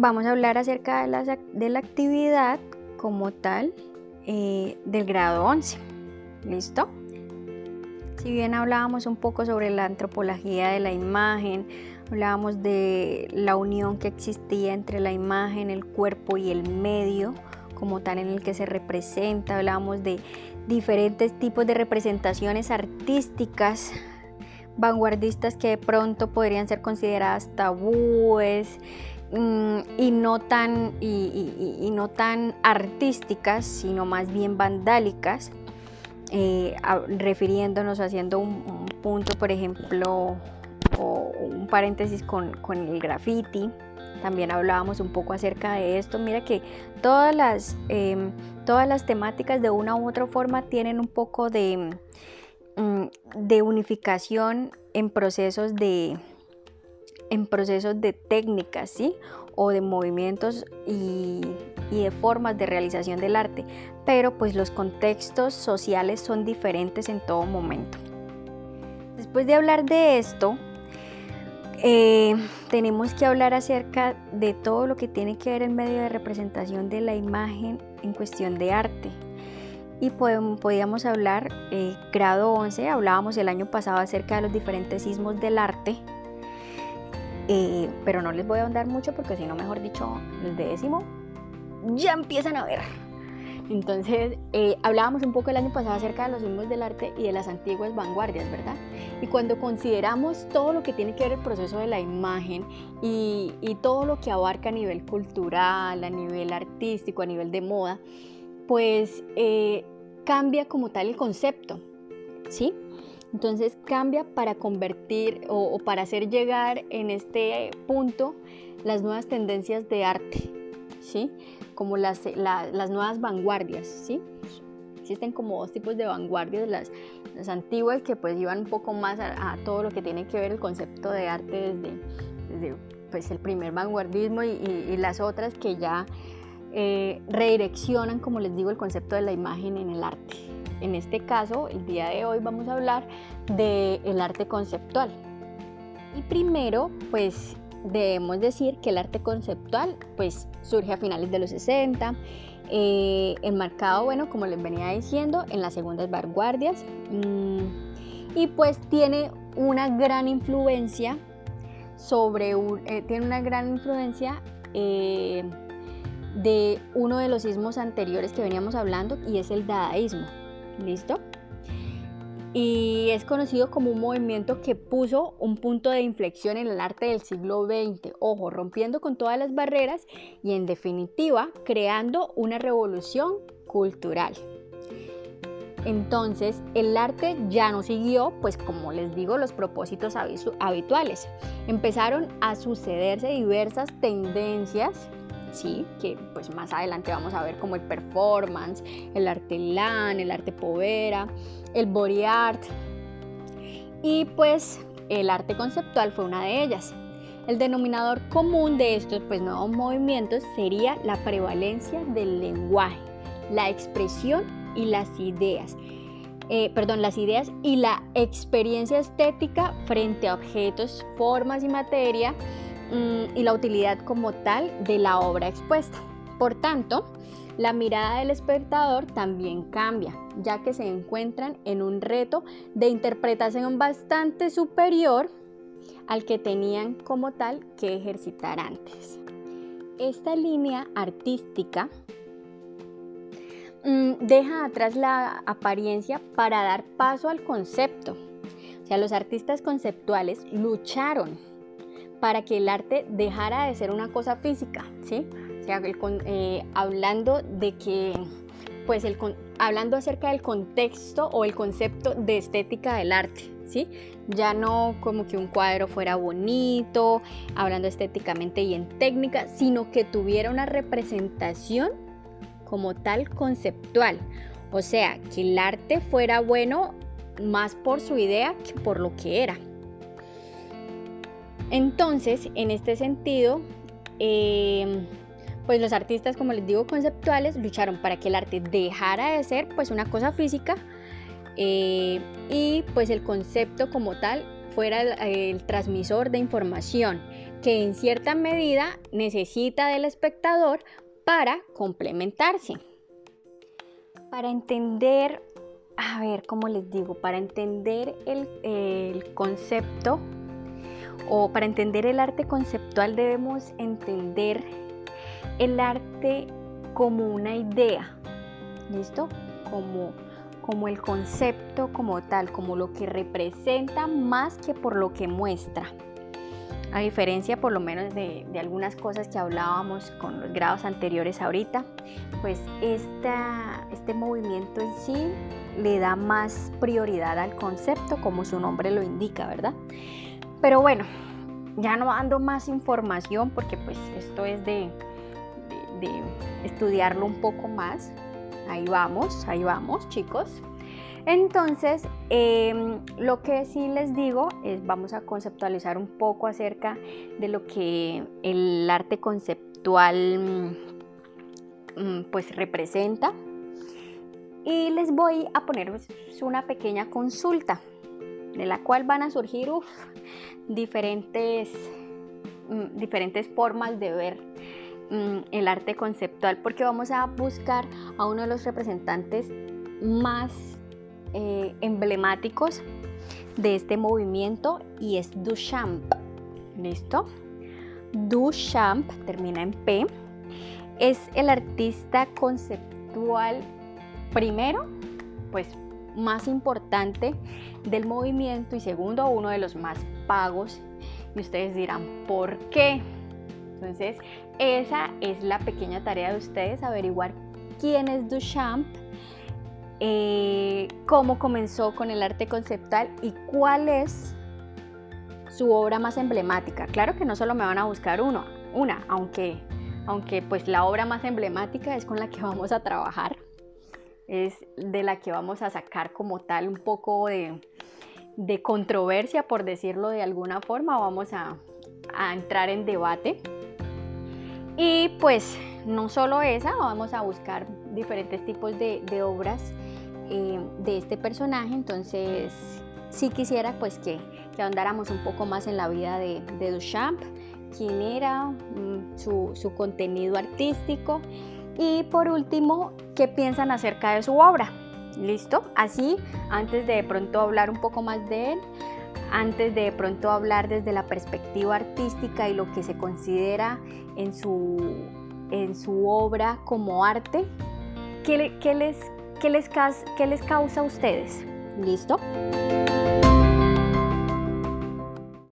vamos a hablar acerca de la, de la actividad como tal eh, del grado 11. ¿Listo? Si bien hablábamos un poco sobre la antropología de la imagen, hablábamos de la unión que existía entre la imagen, el cuerpo y el medio como tal en el que se representa, hablábamos de diferentes tipos de representaciones artísticas vanguardistas que de pronto podrían ser consideradas tabúes y, no tan, y, no tan artísticas, sino más bien vandálicas, eh, refiriéndonos, haciendo un, punto, por ejemplo, o un paréntesis con, el graffiti. También hablábamos un poco acerca de esto. Mira que todas las, em, todas las temáticas de una u otra forma tienen un poco de, Mm, de unificación en procesos de, en procesos de técnicas, ¿sí? O de movimientos y, de formas de realización del arte. Pero pues los contextos sociales son diferentes en todo momento. Después de hablar de esto, eh, tenemos que hablar acerca de todo lo que tiene que ver el medio de representación de la imagen en cuestión de arte y podíamos hablar, eh, grado 11, hablábamos el año pasado acerca de los diferentes sismos del arte, eh, pero no les voy a ahondar mucho porque si no, mejor dicho, los de décimo ya empiezan a ver. Entonces, eh, hablábamos un poco el año pasado acerca de los sismos del arte y de las antiguas vanguardias, ¿verdad? Y cuando consideramos todo lo que tiene que ver el proceso de la imagen y, y todo lo que abarca a nivel cultural, a nivel artístico, a nivel de moda, pues eh, cambia como tal el concepto, ¿sí? Entonces cambia para convertir o, para hacer llegar en este punto las nuevas tendencias de arte, ¿sí? Como las, las nuevas vanguardias, ¿sí? Existen como dos tipos de vanguardias, las, las antiguas que pues iban un poco más a, todo lo que tiene que ver el concepto de arte desde, pues, el primer vanguardismo y las otras que ya eh, redireccionan, como les digo, el concepto de la imagen en el arte. En este caso, el día de hoy vamos a hablar del arte conceptual. Y primero, pues debemos decir que el arte conceptual pues surge a finales de los 60, eh, enmarcado, bueno, como les venía diciendo, en las segundas vanguardias mm, y pues tiene una gran influencia sobre eh, tiene una gran influencia eh, de uno de los sismos anteriores que veníamos hablando y es el dadaísmo. ¿Listo? Y es conocido como un movimiento que puso un punto de inflexión en el arte del siglo XX, ojo, rompiendo con todas las barreras y en definitiva creando una revolución cultural. Entonces, el arte ya no siguió, pues como les digo, los propósitos habituales. Empezaron a sucederse diversas tendencias ¿sí? que pues más adelante vamos a ver como el performance, el arte LAN, el arte povera, el body art y pues el arte conceptual fue una de ellas. El denominador común de estos pues, nuevos movimientos sería la prevalencia del lenguaje, la expresión y las ideas. Eh, perdón, las ideas y la experiencia estética frente a objetos, formas y materia y la utilidad como tal de la obra expuesta. Por tanto, la mirada del espectador también cambia, ya que se encuentran en un reto de interpretación bastante superior al que tenían como tal que ejercitar antes. Esta línea artística mm, deja atrás la apariencia para dar paso al concepto. O sea, los artistas conceptuales lucharon para que el arte dejara de ser una cosa física, ¿sí? O sea, eh, hablando de que, pues, hablando acerca del contexto o el concepto de estética del arte, ¿sí? Ya no como que un cuadro fuera bonito, hablando estéticamente y en técnica, sino que tuviera una representación como tal conceptual. O sea, que el arte fuera bueno más por su idea que por lo que era. Entonces, en este sentido, em, pues los artistas, como les digo, conceptuales, lucharon para que el arte dejara de ser pues una cosa física eh, y pues el concepto como tal fuera el, transmisor de información, que en cierta medida necesita del espectador para complementarse. Para entender, a ver, ¿cómo les digo? Para entender el, el concepto o para entender el arte conceptual debemos entender el arte como una idea, ¿listo? Como, como el concepto como tal, como lo que representa más que por lo que muestra. A diferencia por lo menos de, algunas cosas que hablábamos con los grados anteriores ahorita, pues este movimiento en sí le da más prioridad al concepto como su nombre lo indica, ¿verdad? Pero bueno, ya no ando más información porque pues esto es de, estudiarlo un poco más. Ahí vamos, ahí vamos chicos. Entonces, em, lo que sí les digo es vamos a conceptualizar un poco acerca de lo que el arte conceptual mm, mm, pues representa y les voy a poner una pequeña consulta de la cual van a surgir diferentes, mm, diferentes formas de ver mm, el arte conceptual porque vamos a buscar a uno de los representantes más eh, emblemáticos de este movimiento y es Duchamp. ¿Listo? Duchamp termina en P. Es el artista conceptual primero, pues más importante del movimiento y segundo, uno de los más pagos. Y ustedes dirán, ¿por qué? Entonces, esa es la pequeña tarea de ustedes, averiguar quién es Duchamp, eh, cómo comenzó con el arte conceptual y cuál es su obra más emblemática. Claro que no solo me van a buscar uno, una, aunque, aunque pues la obra más emblemática es con la que vamos a trabajar es de la que vamos a sacar como tal un poco de, controversia, por decirlo de alguna forma, vamos a, entrar en debate. Y pues no solo esa, vamos a buscar diferentes tipos de, obras eh, de este personaje, entonces sí quisiera pues que, que, ahondáramos un poco más en la vida de, Duchamp, quién era, mm, su, su contenido artístico y por último, ¿qué piensan acerca de su obra? ¿Listo? Así, antes de pronto hablar un poco más de él, antes de pronto hablar desde la perspectiva artística y lo que se considera en su, en su obra como arte, ¿qué, les, qué, les, qué les causa a ustedes? ¿Listo?